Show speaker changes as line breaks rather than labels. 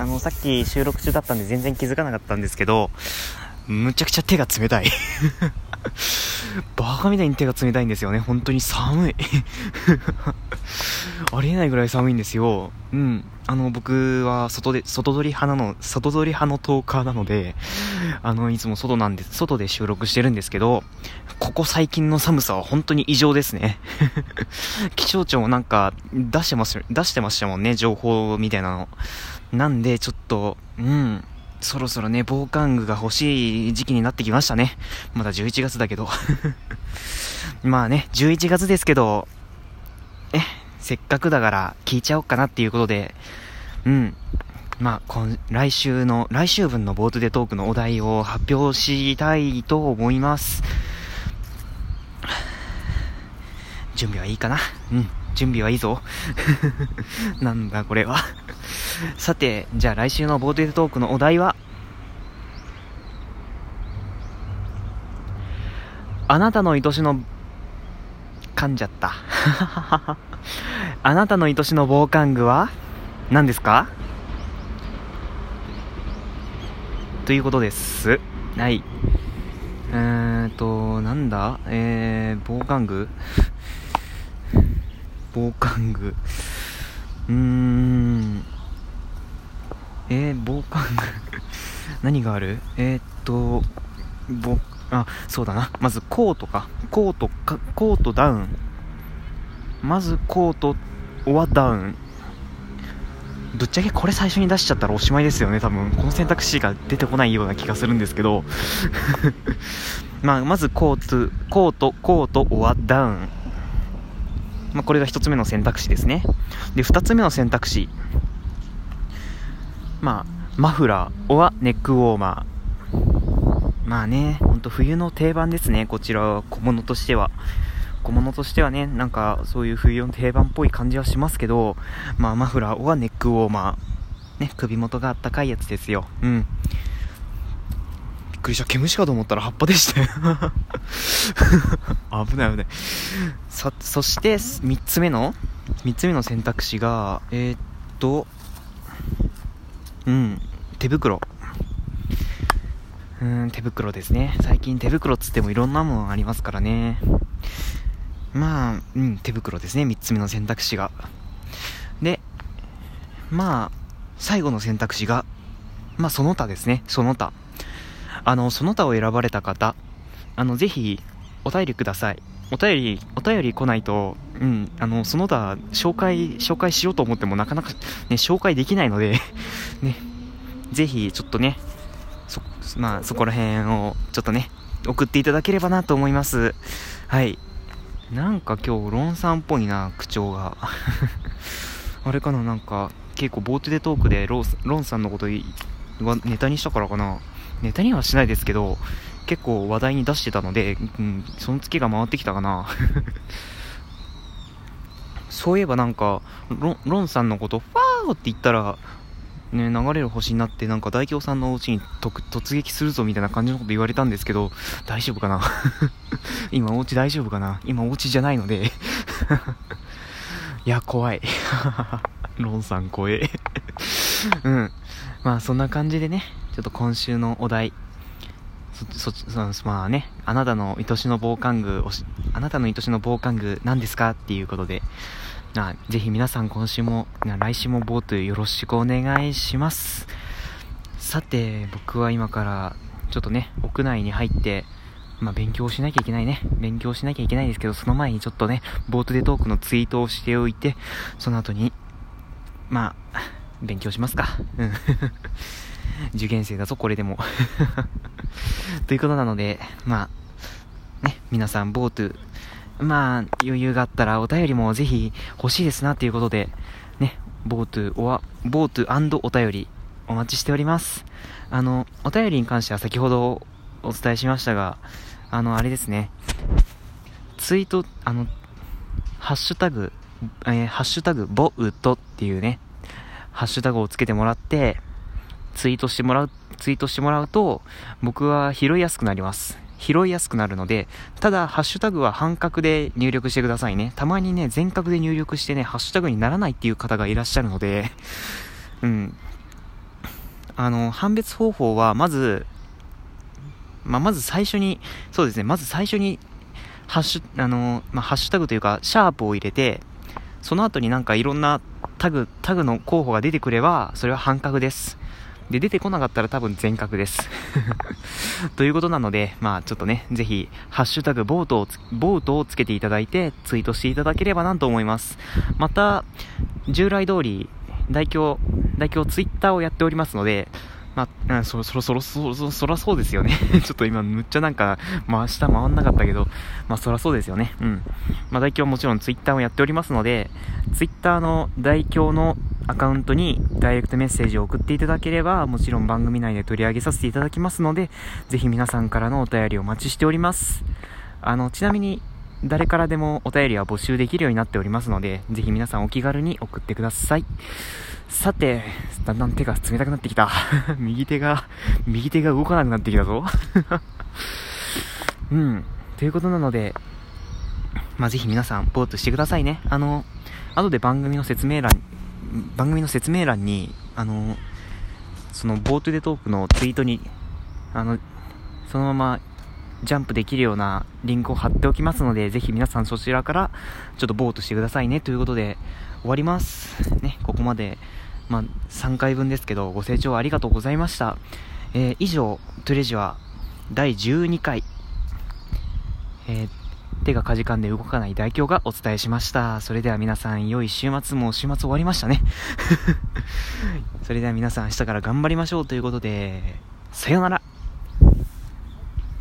あの、さっき収録中だったんで全然気づかなかったんですけど、むちゃくちゃ手が冷たい バカみたいに手が冷たいんですよね。本当に寒い ありえないぐらい寒いんですよ。うん。あの、僕は外で、外撮り派なの、外撮り派のトーカーなので、あの、いつも外なんで、外で収録してるんですけど、ここ最近の寒さは本当に異常ですね。気象庁もなんか出してます、出してましたもんね、情報みたいなの。なんで、ちょっと、うん。そろそろね、防寒具が欲しい時期になってきましたね。まだ11月だけど。まあね、11月ですけど、え、せっかくだから聞いちゃおうかなっていうことで、うん。まあ、今、来週の、来週分のボートでトークのお題を発表したいと思います。準備はいいかな？うん。準備はいいぞ。なんだこれはさて、じゃあ来週のボーテートークのお題は、あなたの愛しの、噛んじゃった。あなたの愛しの防寒具は？何ですか？ということです。はい。えーと、なんだ？えー、防寒具？防寒具。うーん。えー、防寒具何がある？えー、っと、ぼ、あ、そうだな。まずコートか。コートか、コートダウン。まずコート、オアダウン。ぶっちゃけこれ最初に出しちゃったらおしまいですよね、多分。この選択肢が出てこないような気がするんですけど。まあ、まずコート、コート、コート、オアダウン。まあ、これが1つ目の選択肢ですね。で、2つ目の選択肢。まあ、マフラー、おはネックウォーマー。まあね、と冬の定番ですね、こちらは小物としては。小物としてはね、なんかそういう冬の定番っぽい感じはしますけど、まあマフラーはネックウォーマー。ね、首元があったかいやつですよ。うん。びっくりした。毛虫かと思ったら葉っぱでしたよ 危ない危ない。さ、そして、三つ目の三つ目の選択肢が、えー、っと、うん、手袋。うん、手袋ですね。最近手袋つってもいろんなものありますからね。まあ、うん、手袋ですね。三つ目の選択肢が。で、まあ、最後の選択肢が、まあ、その他ですね。その他。あの、その他を選ばれた方、あの、ぜひ、お便りください。お便り、お便り来ないと、うん、あの、その他、紹介、紹介しようと思ってもなかなか、ね、紹介できないので ね、ぜひ、ちょっとね、そ、まあ、そこら辺を、ちょっとね、送っていただければなと思います。はい。なんか今日、ロンさんっぽいな、口調が。あれかな、なんか、結構、ボートでトークでロロンさんのことはネタにしたからかな。ネタにはしないですけど、結構話題に出してたので、うん、その月が回ってきたかな。そういえばなんか、ロンさんのこと、ファーって言ったら、ね、流れる星になって、なんか大京さんのお家に突撃するぞみたいな感じのこと言われたんですけど、大丈夫かな？今お家大丈夫かな？今お家じゃないので。いや、怖い。ロンさん怖え。うん。まあそんな感じでね、ちょっと今週のお題、そ、そ、そまあね、あなたの愛しの防寒具あなたの愛しの防寒具何ですか？っていうことで、あぜひ皆さん今週も、来週もボートよろしくお願いします。さて、僕は今からちょっとね、屋内に入って、まあ、勉強しなきゃいけないね。勉強しなきゃいけないんですけど、その前にちょっとね、ボートでトークのツイートをしておいて、その後に、まあ、勉強しますか。うん。受験生だぞ、これでも。ということなので、まあ、ね、皆さん、ボート、まあ、余裕があったらお便りもぜひ欲しいですなっていうことで、ね、ボート、おわ、ボートお便りお待ちしております。あの、お便りに関しては先ほどお伝えしましたが、あの、あれですね、ツイート、あの、ハッシュタグ、えー、ハッシュタグ、ボウトっていうね、ハッシュタグをつけてもらって、ツイートしてもらう、ツイートしてもらうと、僕は拾いやすくなります。拾いやすくなるので、ただ、ハッシュタグは半角で入力してくださいね。たまにね、全角で入力してね、ハッシュタグにならないっていう方がいらっしゃるので、うん。あの、判別方法は、まず、まあ、まず最初に、そうですね、まず最初に、ハッシュ、あの、まあ、ハッシュタグというか、シャープを入れて、その後になんかいろんなタグ、タグの候補が出てくれば、それは半角です。で、出てこなかったら多分全角です。ということなので、まあちょっとね、ぜひ、ハッシュタグボートをつボートをつけていただいて、ツイートしていただければなと思います。また、従来通り、代表、代表ツイッターをやっておりますので、まあ、そろそろそろそろそそらそうですよね ちょっと今むっちゃなんか、まあ下回んなかったけど、まあそらそうですよね。うん。まあ代表もちろんツイッターをやっておりますので、ツイッターの代表のアカウントにダイレクトメッセージを送っていただければ、もちろん番組内で取り上げさせていただきますので、ぜひ皆さんからのお便りをお待ちしております。あの、ちなみに、誰からでもお便りは募集できるようになっておりますので、ぜひ皆さんお気軽に送ってください。さて、だんだん手が冷たくなってきた。右手が、右手が動かなくなってきたぞ。うん。ということなので、まあ、ぜひ皆さん、ポートしてくださいね。あの、後で番組の説明欄、番組の説明欄に、あの、その、ボートでトークのツイートに、あの、そのままジャンプできるようなリンクを貼っておきますので、ぜひ皆さんそちらからちょっとボートしてくださいねということで終わります。ね、ここまでまあ、3回分ですけど、ご清聴ありがとうございました。えー、以上、トゥレジュア第12回、えー、手がかじかんで動かない代表がお伝えしました。それでは皆さん、良い週末も週末終わりましたね。それでは皆さん、明日から頑張りましょうということで、さよなら